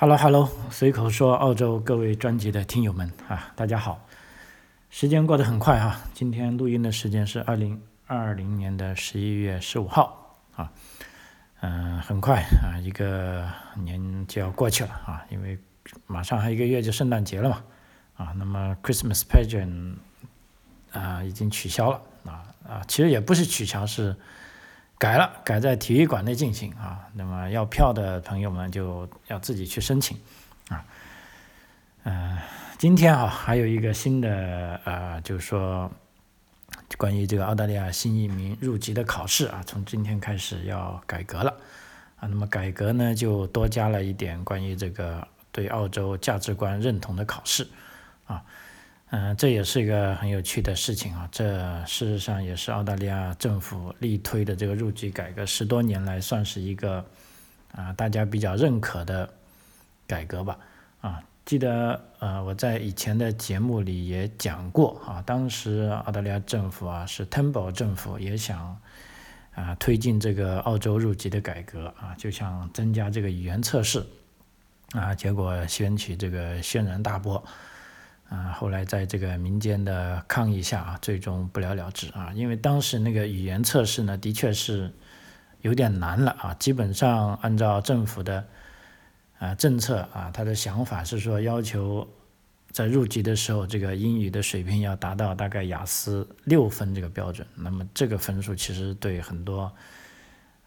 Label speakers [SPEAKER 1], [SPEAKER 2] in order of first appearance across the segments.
[SPEAKER 1] Hello Hello，随口说澳洲各位专辑的听友们啊，大家好。时间过得很快啊，今天录音的时间是二零二零年的十一月十五号啊，嗯，很快啊，一个年就要过去了啊，因为马上还一个月就圣诞节了嘛啊，那么 Christmas pageant 啊已经取消了啊啊，其实也不是取消是。改了，改在体育馆内进行啊。那么要票的朋友们就要自己去申请啊。嗯，今天啊还有一个新的呃，就是说关于这个澳大利亚新移民入籍的考试啊，从今天开始要改革了啊。那么改革呢，就多加了一点关于这个对澳洲价值观认同的考试啊。嗯，这也是一个很有趣的事情啊！这事实上也是澳大利亚政府力推的这个入籍改革十多年来算是一个啊大家比较认可的改革吧。啊，记得呃我在以前的节目里也讲过啊，当时澳大利亚政府啊是 Temple 政府也想啊推进这个澳洲入籍的改革啊，就想增加这个语言测试啊，结果掀起这个轩然大波。啊，后来在这个民间的抗议下啊，最终不了了之啊。因为当时那个语言测试呢，的确是有点难了啊。基本上按照政府的啊政策啊，他的想法是说，要求在入籍的时候，这个英语的水平要达到大概雅思六分这个标准。那么这个分数其实对很多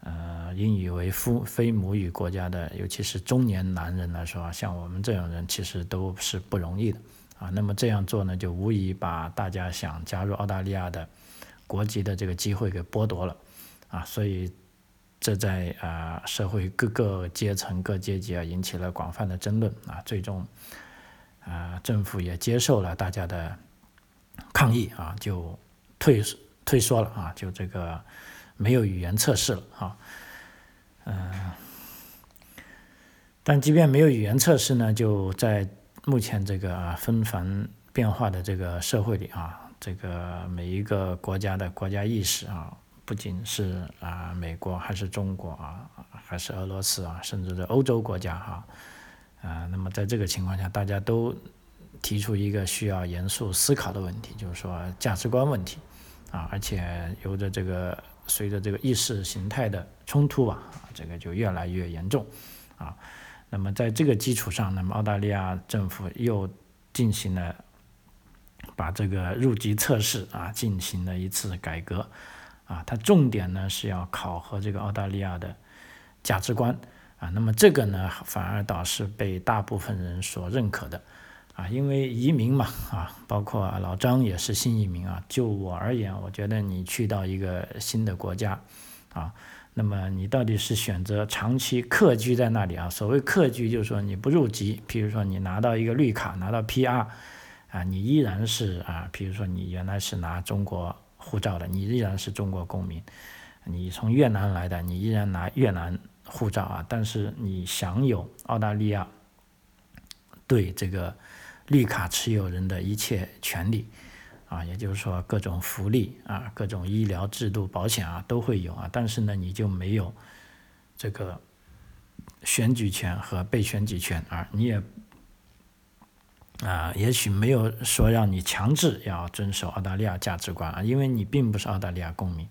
[SPEAKER 1] 呃英语为夫非母语国家的，尤其是中年男人来说啊，像我们这种人，其实都是不容易的。啊，那么这样做呢，就无疑把大家想加入澳大利亚的国籍的这个机会给剥夺了，啊，所以这在啊社会各个阶层各阶级啊引起了广泛的争论。啊，最终啊政府也接受了大家的抗议。啊，就退退缩了。啊，就这个没有语言测试了。啊，嗯，但即便没有语言测试呢，就在。目前这个纷繁变化的这个社会里啊，这个每一个国家的国家意识啊，不仅是啊美国，还是中国啊，还是俄罗斯啊，甚至是欧洲国家哈，啊，那么在这个情况下，大家都提出一个需要严肃思考的问题，就是说价值观问题啊，而且由着这个随着这个意识形态的冲突吧，这个就越来越严重啊。那么在这个基础上，那么澳大利亚政府又进行了把这个入籍测试啊进行了一次改革，啊，它重点呢是要考核这个澳大利亚的价值观啊。那么这个呢反而倒是被大部分人所认可的啊，因为移民嘛啊，包括老张也是新移民啊。就我而言，我觉得你去到一个新的国家啊。那么你到底是选择长期客居在那里啊？所谓客居，就是说你不入籍，譬如说你拿到一个绿卡，拿到 PR，啊，你依然是啊，比如说你原来是拿中国护照的，你依然是中国公民，你从越南来的，你依然拿越南护照啊，但是你享有澳大利亚对这个绿卡持有人的一切权利。啊，也就是说各种福利啊，各种医疗制度、保险啊都会有啊，但是呢，你就没有这个选举权和被选举权啊，你也啊，也许没有说让你强制要遵守澳大利亚价值观啊，因为你并不是澳大利亚公民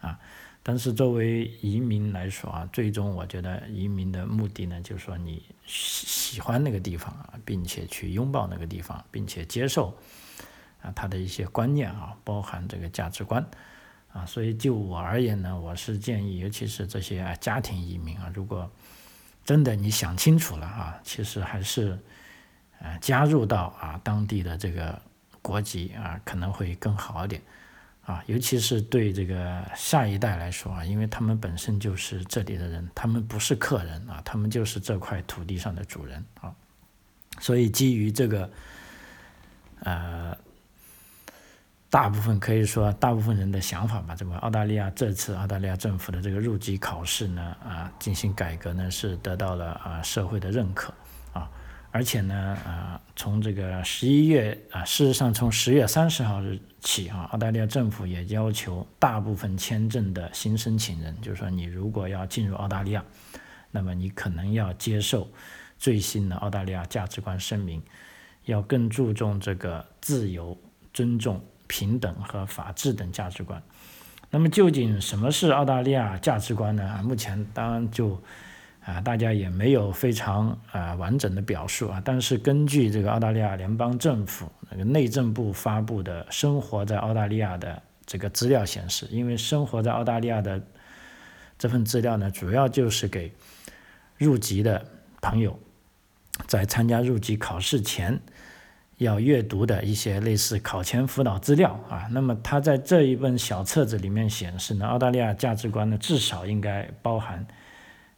[SPEAKER 1] 啊。但是作为移民来说啊，最终我觉得移民的目的呢，就是说你喜欢那个地方啊，并且去拥抱那个地方，并且接受。啊，他的一些观念啊，包含这个价值观啊，所以就我而言呢，我是建议，尤其是这些家庭移民啊，如果真的你想清楚了啊，其实还是呃加入到啊当地的这个国籍啊，可能会更好一点啊，尤其是对这个下一代来说啊，因为他们本身就是这里的人，他们不是客人啊，他们就是这块土地上的主人啊，所以基于这个呃。大部分可以说，大部分人的想法吧。这个澳大利亚这次澳大利亚政府的这个入籍考试呢，啊，进行改革呢，是得到了啊社会的认可啊。而且呢，啊，从这个十一月啊，事实上从十月三十号日起啊，澳大利亚政府也要求大部分签证的新申请人，就是说你如果要进入澳大利亚，那么你可能要接受最新的澳大利亚价值观声明，要更注重这个自由、尊重、平等和法治等价值观。那么究竟什么是澳大利亚价值观呢？啊目前当然就啊，大家也没有非常啊完整的表述啊。但是根据这个澳大利亚联邦政府那个内政部发布的《生活在澳大利亚》的这个资料显示，因为生活在澳大利亚的这份资料呢，主要就是给入籍的朋友在参加入籍考试前。要阅读的一些类似考前辅导资料啊，那么他在这一本小册子里面显示呢，澳大利亚价值观呢至少应该包含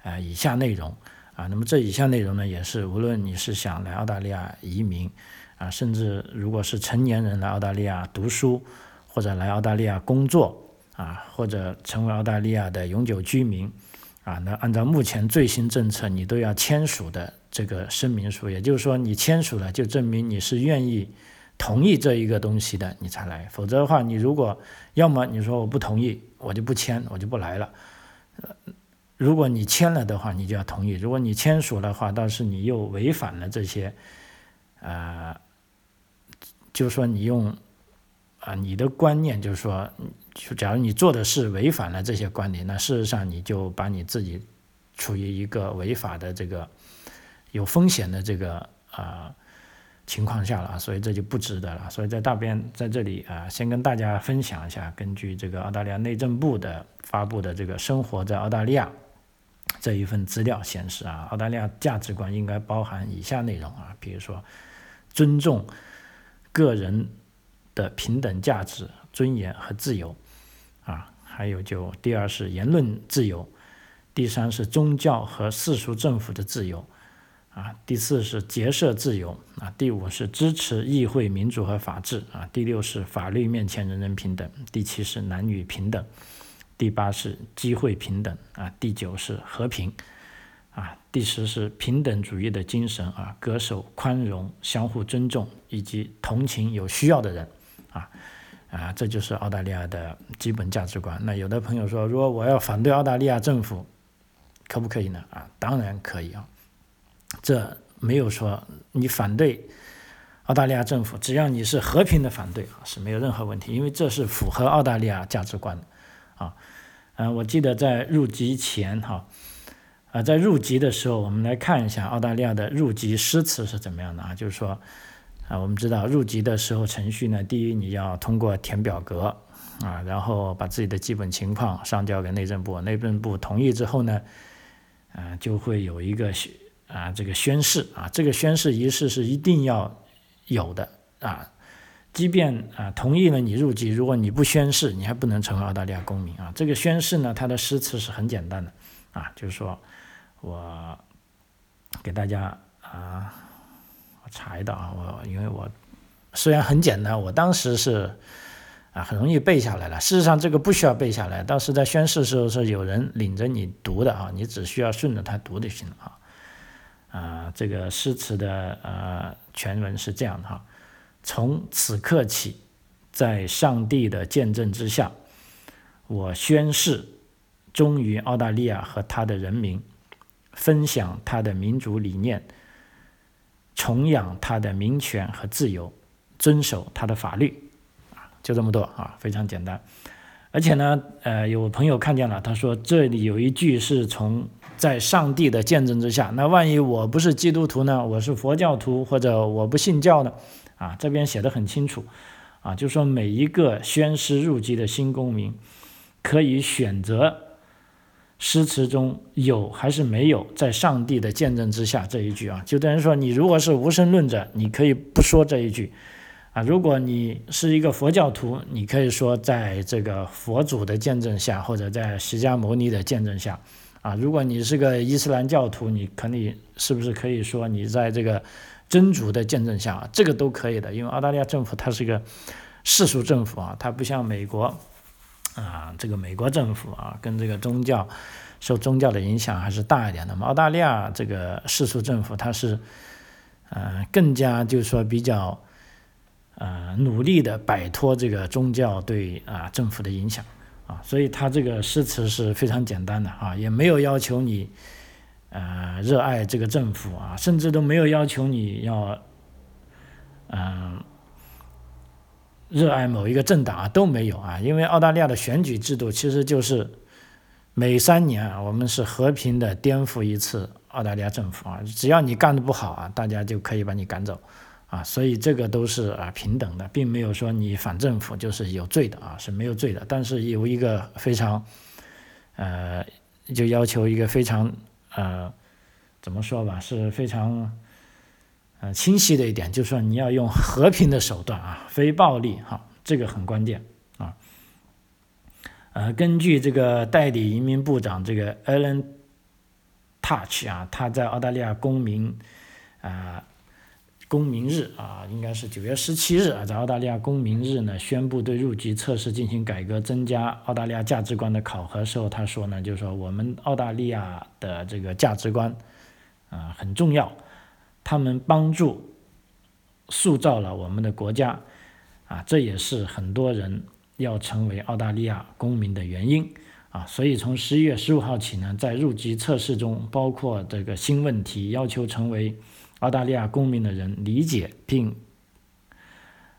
[SPEAKER 1] 啊以下内容啊，那么这以下内容呢也是无论你是想来澳大利亚移民啊，甚至如果是成年人来澳大利亚读书或者来澳大利亚工作啊，或者成为澳大利亚的永久居民啊，那按照目前最新政策，你都要签署的。这个声明书，也就是说，你签署了，就证明你是愿意同意这一个东西的，你才来。否则的话，你如果要么你说我不同意，我就不签，我就不来了。如果你签了的话，你就要同意；如果你签署的话，倒是你又违反了这些，啊，就是说你用啊你的观念，就是说，就假如你做的是违反了这些观点，那事实上你就把你自己处于一个违法的这个。有风险的这个啊情况下了，所以这就不值得了。所以在大边在这里啊，先跟大家分享一下，根据这个澳大利亚内政部的发布的这个生活在澳大利亚这一份资料显示啊，澳大利亚价值观应该包含以下内容啊，比如说尊重个人的平等价值、尊严和自由啊，还有就第二是言论自由，第三是宗教和世俗政府的自由。啊，第四是结社自由啊，第五是支持议会民主和法治啊，第六是法律面前人人平等，第七是男女平等，第八是机会平等啊，第九是和平啊，第十是平等主义的精神啊，恪守宽容、相互尊重以及同情有需要的人啊啊，这就是澳大利亚的基本价值观。那有的朋友说，如果我要反对澳大利亚政府，可不可以呢？啊，当然可以啊。这没有说你反对澳大利亚政府，只要你是和平的反对啊，是没有任何问题，因为这是符合澳大利亚价值观的啊。嗯，我记得在入籍前哈，啊，在入籍的时候，我们来看一下澳大利亚的入籍诗词是怎么样的啊？就是说啊，我们知道入籍的时候程序呢，第一你要通过填表格啊，然后把自己的基本情况上交给内政部，内政部同意之后呢，啊，就会有一个。啊，这个宣誓啊，这个宣誓仪式是一定要有的啊。即便啊同意了你入籍，如果你不宣誓，你还不能成为澳大利亚公民啊。这个宣誓呢，它的诗词是很简单的啊，就是说我给大家啊，我查一道啊，我因为我虽然很简单，我当时是啊很容易背下来了。事实上，这个不需要背下来，当时在宣誓时候是有人领着你读的啊，你只需要顺着他读就行了啊。啊，这个诗词的呃全文是这样的哈：从此刻起，在上帝的见证之下，我宣誓忠于澳大利亚和他的人民，分享他的民主理念，崇仰他的民权和自由，遵守他的法律。就这么多啊，非常简单。而且呢，呃，有朋友看见了，他说这里有一句是从。在上帝的见证之下，那万一我不是基督徒呢？我是佛教徒或者我不信教呢？啊，这边写的很清楚，啊，就说每一个宣誓入籍的新公民，可以选择诗词中有还是没有在上帝的见证之下这一句啊，就等于说你如果是无神论者，你可以不说这一句，啊，如果你是一个佛教徒，你可以说在这个佛祖的见证下，或者在释迦牟尼的见证下。啊，如果你是个伊斯兰教徒，你肯定是不是可以说你在这个真主的见证下，这个都可以的。因为澳大利亚政府它是一个世俗政府啊，它不像美国啊，这个美国政府啊，跟这个宗教受宗教的影响还是大一点的。那么澳大利亚这个世俗政府，它是呃更加就是说比较呃努力的摆脱这个宗教对啊政府的影响。啊，所以他这个诗词是非常简单的啊，也没有要求你呃热爱这个政府啊，甚至都没有要求你要嗯热爱某一个政党啊，都没有啊，因为澳大利亚的选举制度其实就是每三年啊，我们是和平的颠覆一次澳大利亚政府啊，只要你干的不好啊，大家就可以把你赶走。啊，所以这个都是啊平等的，并没有说你反政府就是有罪的啊，是没有罪的。但是有一个非常，呃，就要求一个非常呃，怎么说吧，是非常，呃清晰的一点，就是说你要用和平的手段啊，非暴力哈，这个很关键啊。呃，根据这个代理移民部长这个 Alan Touch 啊，他在澳大利亚公民啊。公民日啊，应该是九月十七日啊，在澳大利亚公民日呢，宣布对入籍测试进行改革，增加澳大利亚价值观的考核时候，他说呢，就是说我们澳大利亚的这个价值观啊很重要，他们帮助塑造了我们的国家啊，这也是很多人要成为澳大利亚公民的原因啊，所以从十一月十五号起呢，在入籍测试中，包括这个新问题，要求成为。澳大利亚公民的人理解并，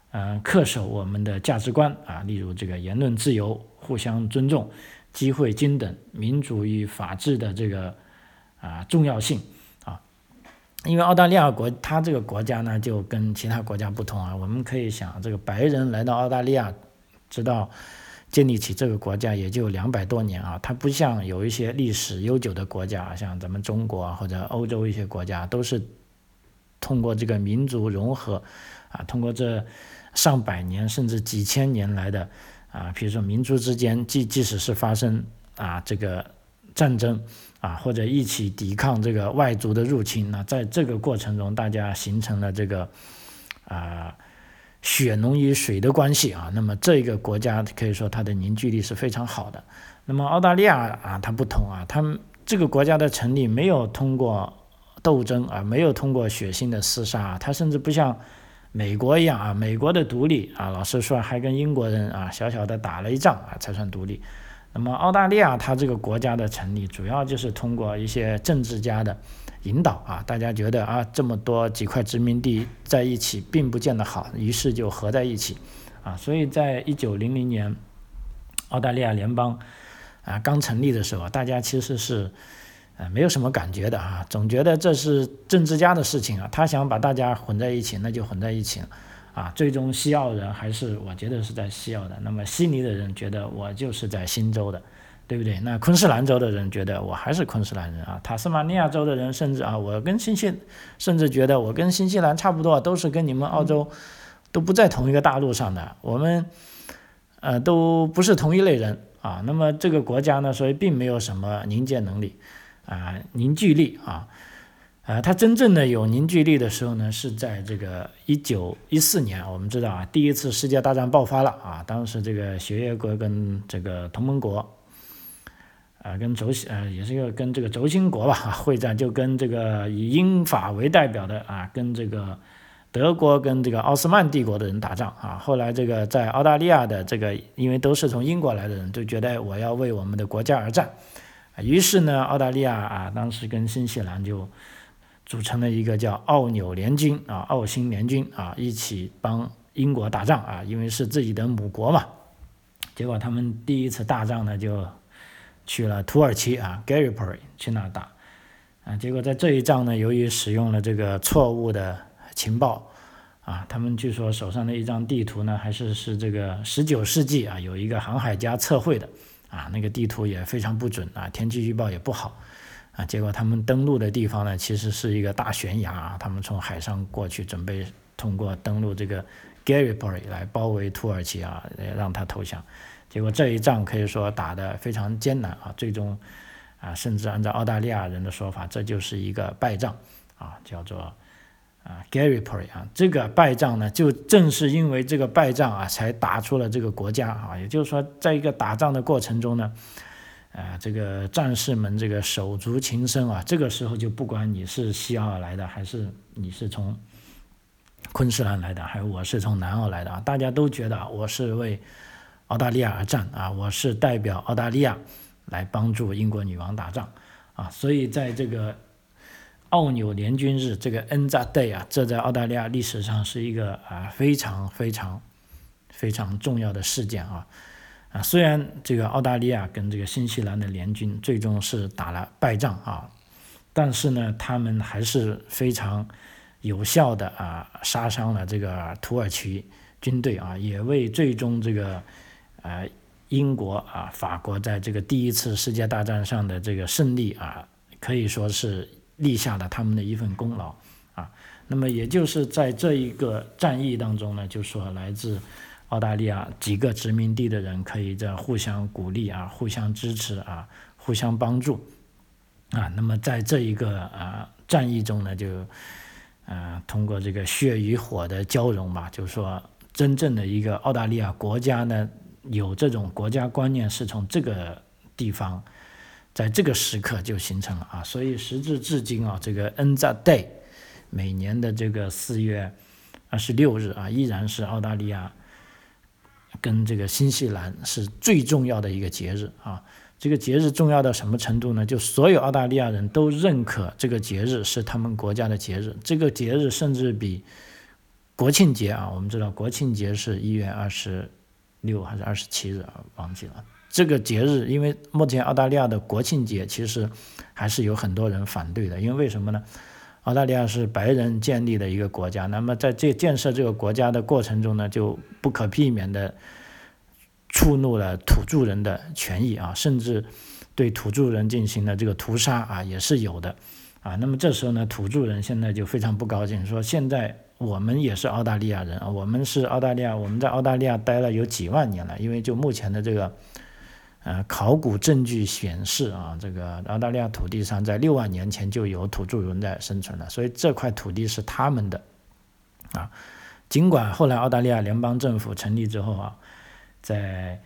[SPEAKER 1] 呃，恪守我们的价值观啊，例如这个言论自由、互相尊重、机会均等、民主与法治的这个啊重要性啊。因为澳大利亚国，它这个国家呢，就跟其他国家不同啊。我们可以想，这个白人来到澳大利亚，直到建立起这个国家也就两百多年啊。它不像有一些历史悠久的国家，像咱们中国或者欧洲一些国家，都是。通过这个民族融合，啊，通过这上百年甚至几千年来的啊，比如说民族之间，即即使是发生啊这个战争啊，或者一起抵抗这个外族的入侵，那在这个过程中，大家形成了这个啊血浓于水的关系啊。那么这个国家可以说它的凝聚力是非常好的。那么澳大利亚啊，它不同啊，他们这个国家的成立没有通过。斗争啊，没有通过血腥的厮杀，他甚至不像美国一样啊，美国的独立啊，老实说还跟英国人啊小小的打了一仗啊才算独立。那么澳大利亚它这个国家的成立，主要就是通过一些政治家的引导啊，大家觉得啊这么多几块殖民地在一起并不见得好，于是就合在一起啊，所以在一九零零年澳大利亚联邦啊刚成立的时候，大家其实是。没有什么感觉的啊，总觉得这是政治家的事情啊，他想把大家混在一起，那就混在一起，啊，最终西澳人还是我觉得是在西澳的，那么悉尼的人觉得我就是在新州的，对不对？那昆士兰州的人觉得我还是昆士兰人啊，塔斯马尼亚州的人甚至啊，我跟新西，甚至觉得我跟新西兰差不多，都是跟你们澳洲都不在同一个大陆上的，我们呃都不是同一类人啊，那么这个国家呢，所以并没有什么凝结能力。啊，凝聚力啊，呃，它真正的有凝聚力的时候呢，是在这个一九一四年，我们知道啊，第一次世界大战爆发了啊，当时这个协约国跟这个同盟国，啊，跟轴心呃，也是一个跟这个轴心国吧会战，就跟这个以英法为代表的啊，跟这个德国跟这个奥斯曼帝国的人打仗啊，后来这个在澳大利亚的这个，因为都是从英国来的人，就觉得我要为我们的国家而战。于是呢，澳大利亚啊，当时跟新西兰就组成了一个叫澳纽联军啊，澳新联军啊，一起帮英国打仗啊，因为是自己的母国嘛。结果他们第一次大仗呢，就去了土耳其啊，Gallipoli 去那打啊。结果在这一仗呢，由于使用了这个错误的情报啊，他们据说手上的一张地图呢，还是是这个十九世纪啊，有一个航海家测绘的。啊，那个地图也非常不准啊，天气预报也不好，啊，结果他们登陆的地方呢，其实是一个大悬崖啊，他们从海上过去，准备通过登陆这个 Gallipoli 来包围土耳其啊，让他投降，结果这一仗可以说打得非常艰难啊，最终啊，甚至按照澳大利亚人的说法，这就是一个败仗啊，叫做。啊，Gallipoli 啊，这个败仗呢，就正是因为这个败仗啊，才打出了这个国家啊。也就是说，在一个打仗的过程中呢，啊，这个战士们这个手足情深啊，这个时候就不管你是西澳来的，还是你是从昆士兰来的，还是我是从南澳来的啊，大家都觉得我是为澳大利亚而战啊，我是代表澳大利亚来帮助英国女王打仗。啊，所以在这个澳纽联军日这个 n z a Day 啊，这在澳大利亚历史上是一个啊非常非常非常重要的事件啊啊，虽然这个澳大利亚跟这个新西兰的联军最终是打了败仗啊，但是呢，他们还是非常有效的啊杀伤了这个土耳其军队啊，也为最终这个呃。英国啊，法国在这个第一次世界大战上的这个胜利啊，可以说是立下了他们的一份功劳啊。那么也就是在这一个战役当中呢，就说来自澳大利亚几个殖民地的人可以在互相鼓励啊，互相支持啊，互相帮助啊。那么在这一个啊战役中呢，就啊通过这个血与火的交融吧，就说真正的一个澳大利亚国家呢。有这种国家观念是从这个地方，在这个时刻就形成了啊，所以时至至今啊，这个 n z Day 每年的这个四月二十六日啊，依然是澳大利亚跟这个新西兰是最重要的一个节日啊。这个节日重要到什么程度呢？就所有澳大利亚人都认可这个节日是他们国家的节日，这个节日甚至比国庆节啊，我们知道国庆节是一月二十。六还是二十七日啊？忘记了这个节日，因为目前澳大利亚的国庆节其实还是有很多人反对的，因为为什么呢？澳大利亚是白人建立的一个国家，那么在这建设这个国家的过程中呢，就不可避免的触怒了土著人的权益啊，甚至对土著人进行了这个屠杀啊，也是有的啊。那么这时候呢，土著人现在就非常不高兴，说现在。我们也是澳大利亚人啊，我们是澳大利亚，我们在澳大利亚待了有几万年了。因为就目前的这个，呃，考古证据显示啊，这个澳大利亚土地上在六万年前就有土著人在生存了，所以这块土地是他们的啊。尽管后来澳大利亚联邦政府成立之后啊，在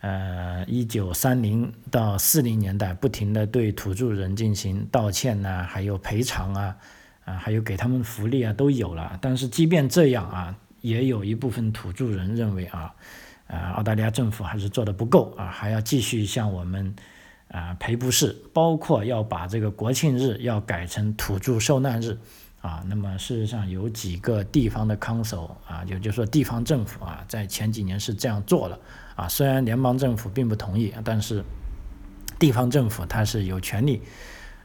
[SPEAKER 1] 呃一九三零到四零年代不停的对土著人进行道歉呐，还有赔偿啊。啊，还有给他们福利啊，都有了。但是即便这样啊，也有一部分土著人认为啊，啊，澳大利亚政府还是做的不够啊，还要继续向我们啊赔不是，包括要把这个国庆日要改成土著受难日啊。那么事实上有几个地方的 council 啊，就就说地方政府啊，在前几年是这样做了啊。虽然联邦政府并不同意，但是地方政府它是有权利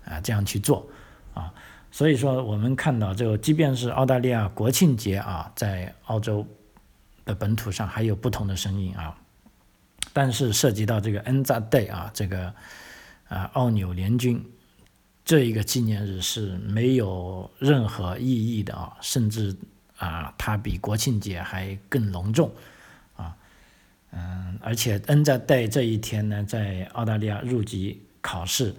[SPEAKER 1] 啊这样去做啊。所以说，我们看到这个，即便是澳大利亚国庆节啊，在澳洲的本土上还有不同的声音啊，但是涉及到这个 n z a Day 啊，这个啊奥纽联军这一个纪念日是没有任何意义的啊，甚至啊它比国庆节还更隆重啊，嗯，而且 n z a Day 这一天呢，在澳大利亚入籍考试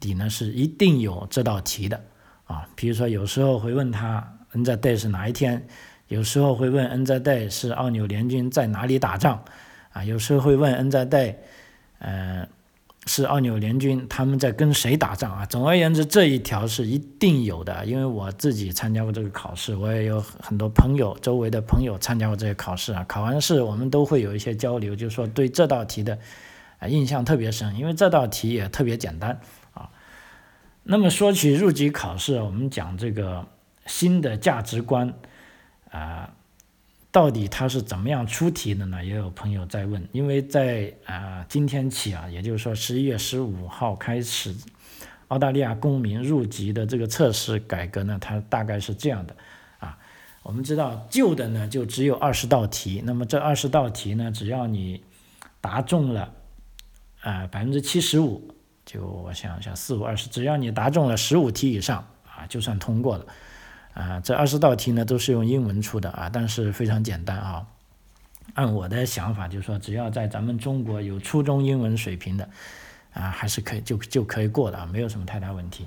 [SPEAKER 1] 里呢是一定有这道题的。啊，比如说有时候会问他 N 扎 Day 是哪一天，有时候会问 N 在 Day 是奥纽联军在哪里打仗，啊，有时候会问 N 在 Day，呃，是奥纽联军他们在跟谁打仗啊？总而言之，这一条是一定有的，因为我自己参加过这个考试，我也有很多朋友，周围的朋友参加过这些考试啊。考完试我们都会有一些交流，就是说对这道题的啊印象特别深，因为这道题也特别简单啊。那么说起入籍考试，我们讲这个新的价值观啊，到底它是怎么样出题的呢？也有朋友在问，因为在啊今天起啊，也就是说十一月十五号开始，澳大利亚公民入籍的这个测试改革呢，它大概是这样的啊。我们知道旧的呢就只有二十道题，那么这二十道题呢，只要你答中了啊百分之七十五。就我想想，四五二十，只要你答中了十五题以上啊，就算通过了。啊，这二十道题呢都是用英文出的啊，但是非常简单啊。按我的想法，就是说只要在咱们中国有初中英文水平的啊，还是可以就就可以过的啊，没有什么太大问题。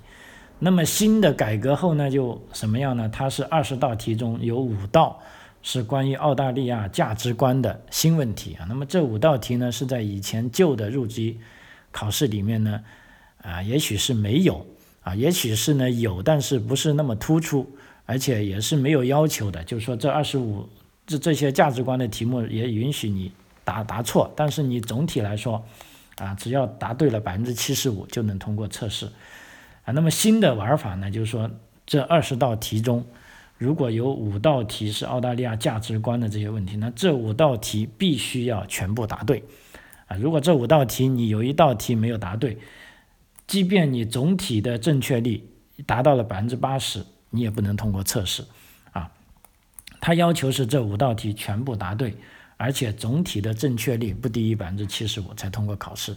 [SPEAKER 1] 那么新的改革后呢，就什么样呢？它是二十道题中有五道是关于澳大利亚价值观的新问题啊。那么这五道题呢，是在以前旧的入籍。考试里面呢，啊，也许是没有啊，也许是呢有，但是不是那么突出，而且也是没有要求的。就是说，这二十五这这些价值观的题目也允许你答答错，但是你总体来说，啊，只要答对了百分之七十五就能通过测试啊。那么新的玩法呢，就是说这二十道题中，如果有五道题是澳大利亚价值观的这些问题，那这五道题必须要全部答对啊。如果这五道题你有一道题没有答对，即便你总体的正确率达到了百分之八十，你也不能通过测试啊。他要求是这五道题全部答对。而且总体的正确率不低于百分之七十五才通过考试，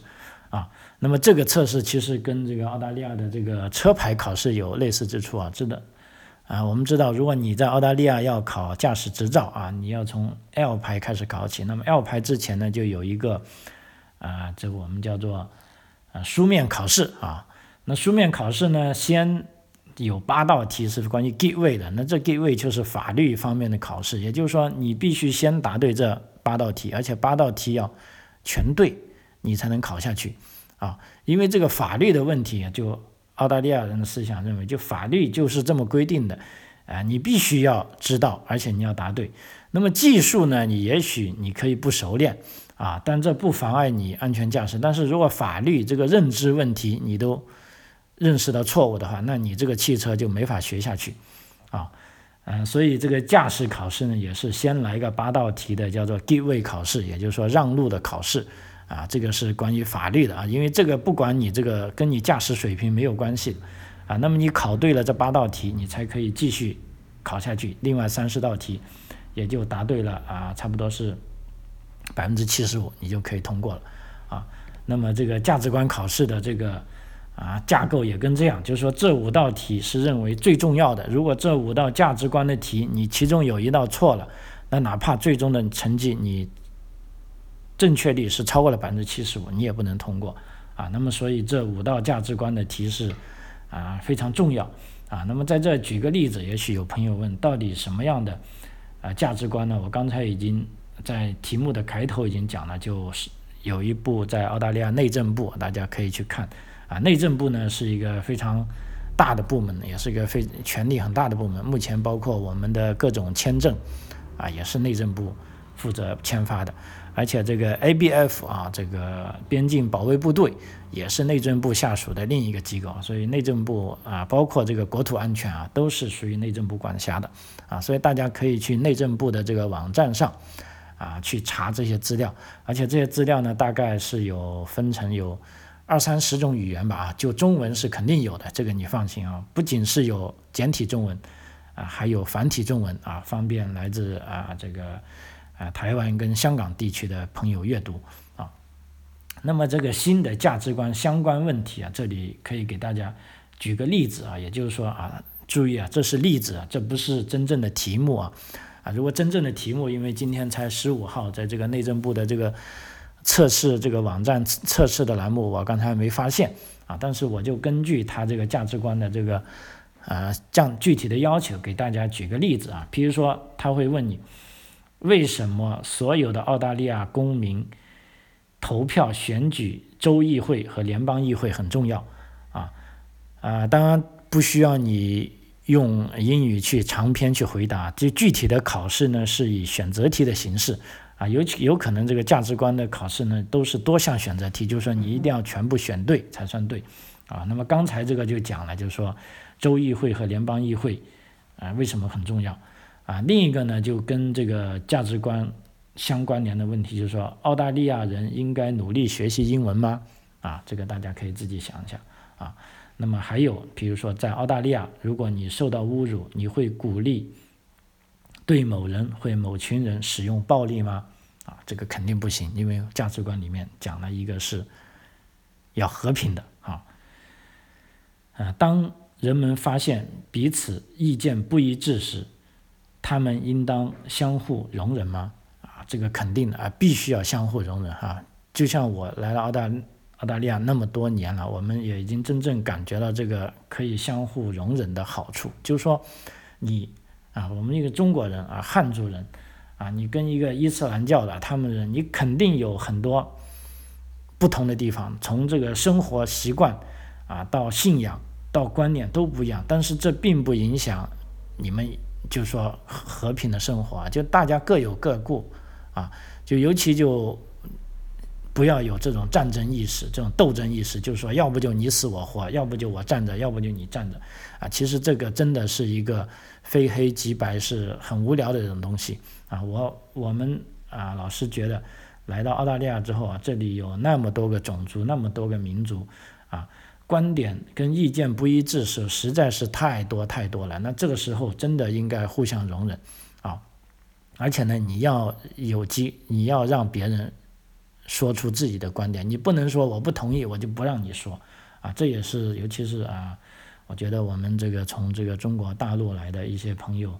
[SPEAKER 1] 啊，那么这个测试其实跟这个澳大利亚的这个车牌考试有类似之处啊，真的，啊，我们知道如果你在澳大利亚要考驾驶执照啊，你要从 L 牌开始考起，那么 L 牌之前呢就有一个啊，这个我们叫做啊书面考试啊，那书面考试呢先。有八道题是关于 gateway 的，那这 gateway 就是法律方面的考试，也就是说你必须先答对这八道题，而且八道题要全对，你才能考下去啊。因为这个法律的问题，就澳大利亚人的思想认为，就法律就是这么规定的，啊，你必须要知道，而且你要答对。那么技术呢，你也许你可以不熟练啊，但这不妨碍你安全驾驶。但是如果法律这个认知问题你都认识到错误的话，那你这个汽车就没法学下去，啊，嗯，所以这个驾驶考试呢，也是先来个八道题的，叫做 give way 考试，也就是说让路的考试，啊，这个是关于法律的啊，因为这个不管你这个跟你驾驶水平没有关系，啊，那么你考对了这八道题，你才可以继续考下去，另外三十道题也就答对了啊，差不多是百分之七十五，你就可以通过了，啊，那么这个价值观考试的这个。啊，架构也跟这样，就是说这五道题是认为最重要的。如果这五道价值观的题你其中有一道错了，那哪怕最终的成绩你正确率是超过了百分之七十五，你也不能通过啊。那么所以这五道价值观的题是啊非常重要啊。那么在这举个例子，也许有朋友问，到底什么样的啊价值观呢？我刚才已经在题目的开头已经讲了，就是有一部在澳大利亚内政部，大家可以去看。啊，内政部呢是一个非常大的部门，也是一个非权力很大的部门。目前包括我们的各种签证，啊，也是内政部负责签发的。而且这个 ABF 啊，这个边境保卫部队也是内政部下属的另一个机构。所以内政部啊，包括这个国土安全啊，都是属于内政部管辖的。啊，所以大家可以去内政部的这个网站上啊去查这些资料。而且这些资料呢，大概是有分成有。二三十种语言吧，啊，就中文是肯定有的，这个你放心啊。不仅是有简体中文，啊，还有繁体中文啊，方便来自啊这个啊台湾跟香港地区的朋友阅读啊。那么这个新的价值观相关问题啊，这里可以给大家举个例子啊，也就是说啊，注意啊，这是例子啊，这不是真正的题目啊啊。如果真正的题目，因为今天才十五号，在这个内政部的这个。测试这个网站测试的栏目，我刚才没发现啊，但是我就根据他这个价值观的这个呃这样具体的要求，给大家举个例子啊，比如说他会问你，为什么所有的澳大利亚公民投票选举州议会和联邦议会很重要啊啊，当然不需要你用英语去长篇去回答，就具体的考试呢是以选择题的形式。啊，尤其有可能这个价值观的考试呢，都是多项选择题，就是说你一定要全部选对才算对，啊，那么刚才这个就讲了，就是说州议会和联邦议会，啊，为什么很重要？啊，另一个呢，就跟这个价值观相关联的问题，就是说澳大利亚人应该努力学习英文吗？啊，这个大家可以自己想一想，啊，那么还有，比如说在澳大利亚，如果你受到侮辱，你会鼓励？对某人或某群人使用暴力吗？啊，这个肯定不行，因为价值观里面讲了一个是要和平的啊。啊，当人们发现彼此意见不一致时，他们应当相互容忍吗？啊，这个肯定的啊，必须要相互容忍哈。就像我来了澳大澳大利亚那么多年了，我们也已经真正感觉到这个可以相互容忍的好处，就是说你。啊，我们一个中国人啊，汉族人，啊，你跟一个伊斯兰教的他们人，你肯定有很多不同的地方，从这个生活习惯啊，到信仰，到观念都不一样。但是这并不影响你们，就说和平的生活，就大家各有各故啊。就尤其就不要有这种战争意识，这种斗争意识，就是说，要不就你死我活，要不就我站着，要不就你站着，啊，其实这个真的是一个非黑即白，是很无聊的一种东西啊。我我们啊，老是觉得来到澳大利亚之后啊，这里有那么多个种族，那么多个民族，啊，观点跟意见不一致是实在是太多太多了。那这个时候真的应该互相容忍啊，而且呢，你要有机，你要让别人。说出自己的观点，你不能说我不同意，我就不让你说，啊，这也是尤其是啊，我觉得我们这个从这个中国大陆来的一些朋友，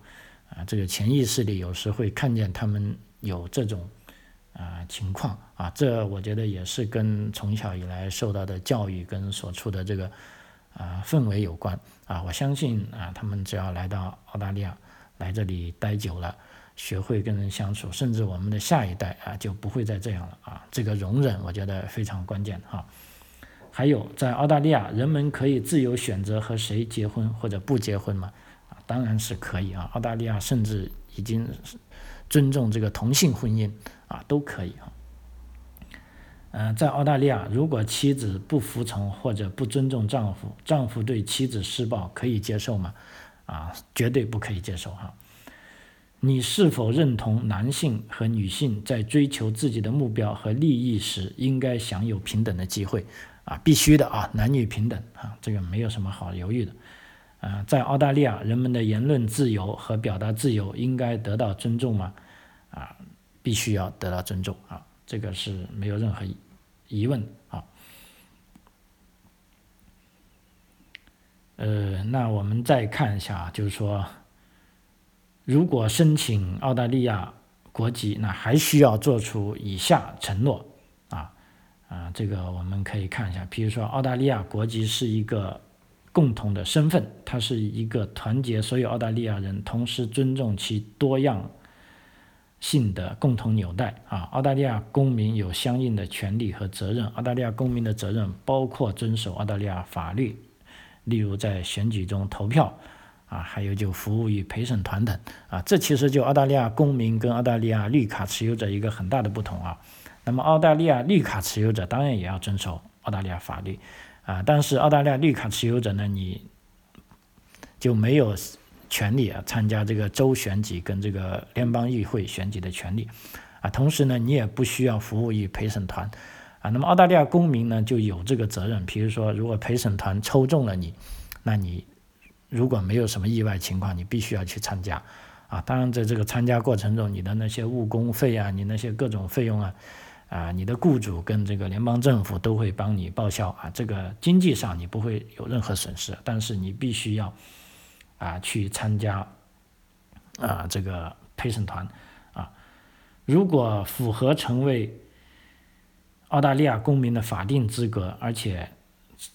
[SPEAKER 1] 啊，这个潜意识里有时会看见他们有这种啊情况，啊，这我觉得也是跟从小以来受到的教育跟所处的这个啊氛围有关，啊，我相信啊，他们只要来到澳大利亚，来这里待久了。学会跟人相处，甚至我们的下一代啊就不会再这样了啊！这个容忍我觉得非常关键哈。还有在澳大利亚，人们可以自由选择和谁结婚或者不结婚吗？啊，当然是可以啊！澳大利亚甚至已经尊重这个同性婚姻啊，都可以啊。嗯，在澳大利亚，如果妻子不服从或者不尊重丈夫，丈夫对妻子施暴，可以接受吗？啊，绝对不可以接受哈。你是否认同男性和女性在追求自己的目标和利益时应该享有平等的机会？啊，必须的啊，男女平等啊，这个没有什么好犹豫的。啊，在澳大利亚，人们的言论自由和表达自由应该得到尊重吗？啊，必须要得到尊重啊，这个是没有任何疑问啊。呃，那我们再看一下，就是说。如果申请澳大利亚国籍，那还需要做出以下承诺啊啊，这个我们可以看一下。比如说，澳大利亚国籍是一个共同的身份，它是一个团结所有澳大利亚人，同时尊重其多样性的共同纽带啊。澳大利亚公民有相应的权利和责任。澳大利亚公民的责任包括遵守澳大利亚法律，例如在选举中投票。啊，还有就服务于陪审团等啊，这其实就澳大利亚公民跟澳大利亚绿卡持有者一个很大的不同啊。那么澳大利亚绿卡持有者当然也要遵守澳大利亚法律啊，但是澳大利亚绿卡持有者呢，你就没有权利啊参加这个州选举跟这个联邦议会选举的权利啊。同时呢，你也不需要服务于陪审团啊。那么澳大利亚公民呢就有这个责任，比如说如果陪审团抽中了你，那你。如果没有什么意外情况，你必须要去参加，啊，当然在这个参加过程中，你的那些误工费啊，你那些各种费用啊，啊，你的雇主跟这个联邦政府都会帮你报销啊，这个经济上你不会有任何损失，但是你必须要啊去参加啊这个陪审团啊，如果符合成为澳大利亚公民的法定资格，而且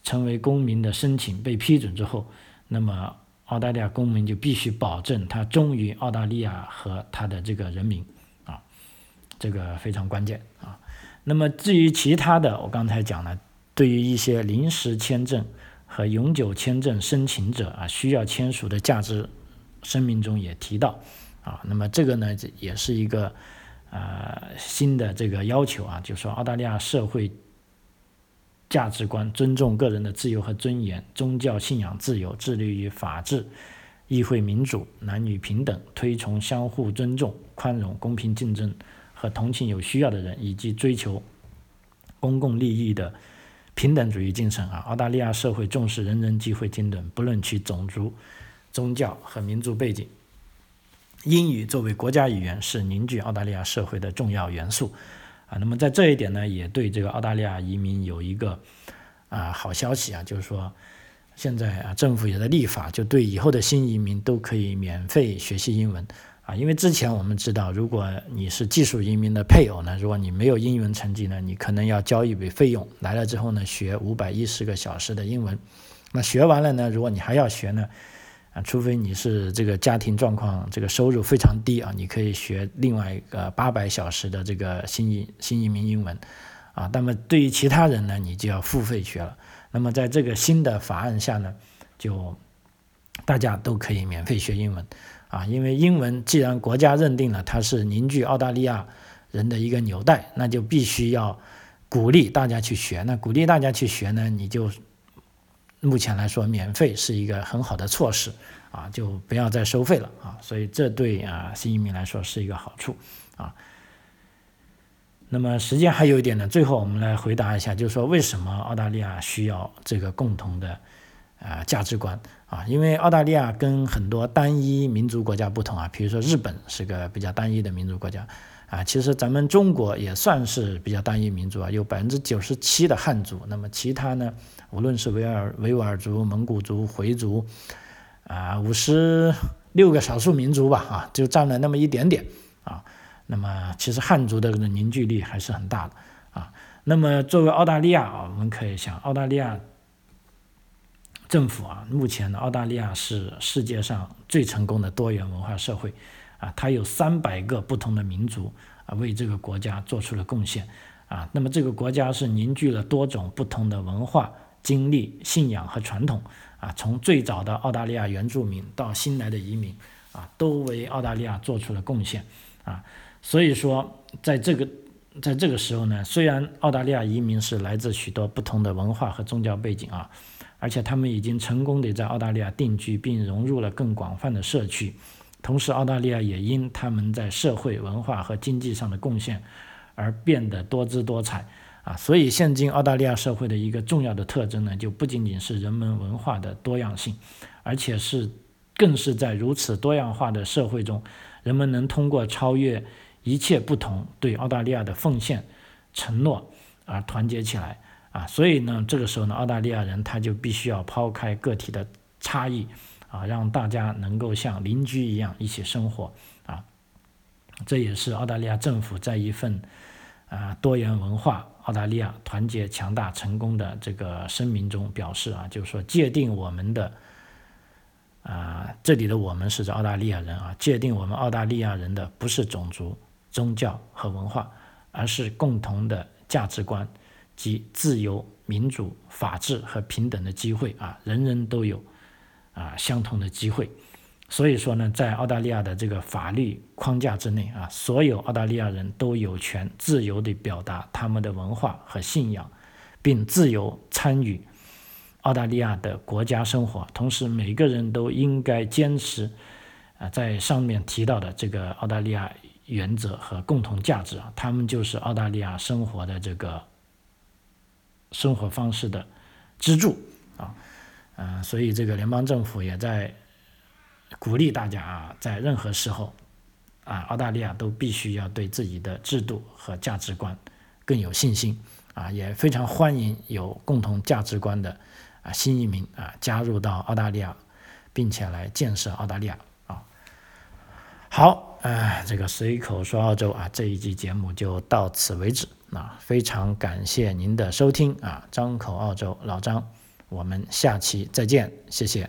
[SPEAKER 1] 成为公民的申请被批准之后。那么，澳大利亚公民就必须保证他忠于澳大利亚和他的这个人民，啊，这个非常关键啊。那么至于其他的，我刚才讲了，对于一些临时签证和永久签证申请者啊，需要签署的价值声明中也提到，啊，那么这个呢，这也是一个呃新的这个要求啊，就是说澳大利亚社会。价值观尊重个人的自由和尊严，宗教信仰自由，致力于法治、议会民主、男女平等，推崇相互尊重、宽容、公平竞争和同情有需要的人，以及追求公共利益的平等主义精神啊！澳大利亚社会重视人人机会均等，不论其种族、宗教和民族背景。英语作为国家语言是凝聚澳大利亚社会的重要元素。啊，那么在这一点呢，也对这个澳大利亚移民有一个啊好消息啊，就是说现在啊政府也在立法，就对以后的新移民都可以免费学习英文啊，因为之前我们知道，如果你是技术移民的配偶呢，如果你没有英文成绩呢，你可能要交一笔费用，来了之后呢，学五百一十个小时的英文，那学完了呢，如果你还要学呢？啊，除非你是这个家庭状况，这个收入非常低啊，你可以学另外一个八百小时的这个新移新移民英文，啊，那么对于其他人呢，你就要付费学了。那么在这个新的法案下呢，就大家都可以免费学英文，啊，因为英文既然国家认定了它是凝聚澳大利亚人的一个纽带，那就必须要鼓励大家去学。那鼓励大家去学呢，你就目前来说，免费是一个很好的措施啊，就不要再收费了啊。所以这对啊新移民来说是一个好处啊。那么时间还有一点呢，最后我们来回答一下，就是说为什么澳大利亚需要这个共同的啊价值观啊？因为澳大利亚跟很多单一民族国家不同啊，比如说日本是个比较单一的民族国家啊，其实咱们中国也算是比较单一民族啊，有百分之九十七的汉族，那么其他呢，无论是维尔维吾尔族、蒙古族、回族啊，五十六个少数民族吧啊，就占了那么一点点啊。那么其实汉族的凝聚力还是很大的啊。那么作为澳大利亚啊，我们可以想，澳大利亚政府啊，目前呢澳大利亚是世界上最成功的多元文化社会啊，它有三百个不同的民族啊，为这个国家做出了贡献啊。那么这个国家是凝聚了多种不同的文化、经历、信仰和传统啊，从最早的澳大利亚原住民到新来的移民啊，都为澳大利亚做出了贡献啊。所以说，在这个在这个时候呢，虽然澳大利亚移民是来自许多不同的文化和宗教背景啊，而且他们已经成功的在澳大利亚定居并融入了更广泛的社区，同时澳大利亚也因他们在社会文化和经济上的贡献而变得多姿多彩啊。所以，现今澳大利亚社会的一个重要的特征呢，就不仅仅是人们文化的多样性，而且是更是在如此多样化的社会中，人们能通过超越。一切不同对澳大利亚的奉献、承诺而团结起来啊，所以呢，这个时候呢，澳大利亚人他就必须要抛开个体的差异啊，让大家能够像邻居一样一起生活啊。这也是澳大利亚政府在一份啊多元文化澳大利亚团结强大成功的这个声明中表示啊，就是说界定我们的啊，这里的我们是澳大利亚人啊，界定我们澳大利亚人的不是种族。宗教和文化，而是共同的价值观及自由、民主、法治和平等的机会啊，人人都有啊相同的机会。所以说呢，在澳大利亚的这个法律框架之内啊，所有澳大利亚人都有权自由地表达他们的文化和信仰，并自由参与澳大利亚的国家生活。同时，每个人都应该坚持啊，在上面提到的这个澳大利亚。原则和共同价值啊，他们就是澳大利亚生活的这个生活方式的支柱啊，嗯，所以这个联邦政府也在鼓励大家啊，在任何时候啊，澳大利亚都必须要对自己的制度和价值观更有信心啊，也非常欢迎有共同价值观的啊新移民啊加入到澳大利亚，并且来建设澳大利亚啊。好。哎，这个随口说澳洲啊，这一集节目就到此为止啊，非常感谢您的收听啊，张口澳洲老张，我们下期再见，谢谢。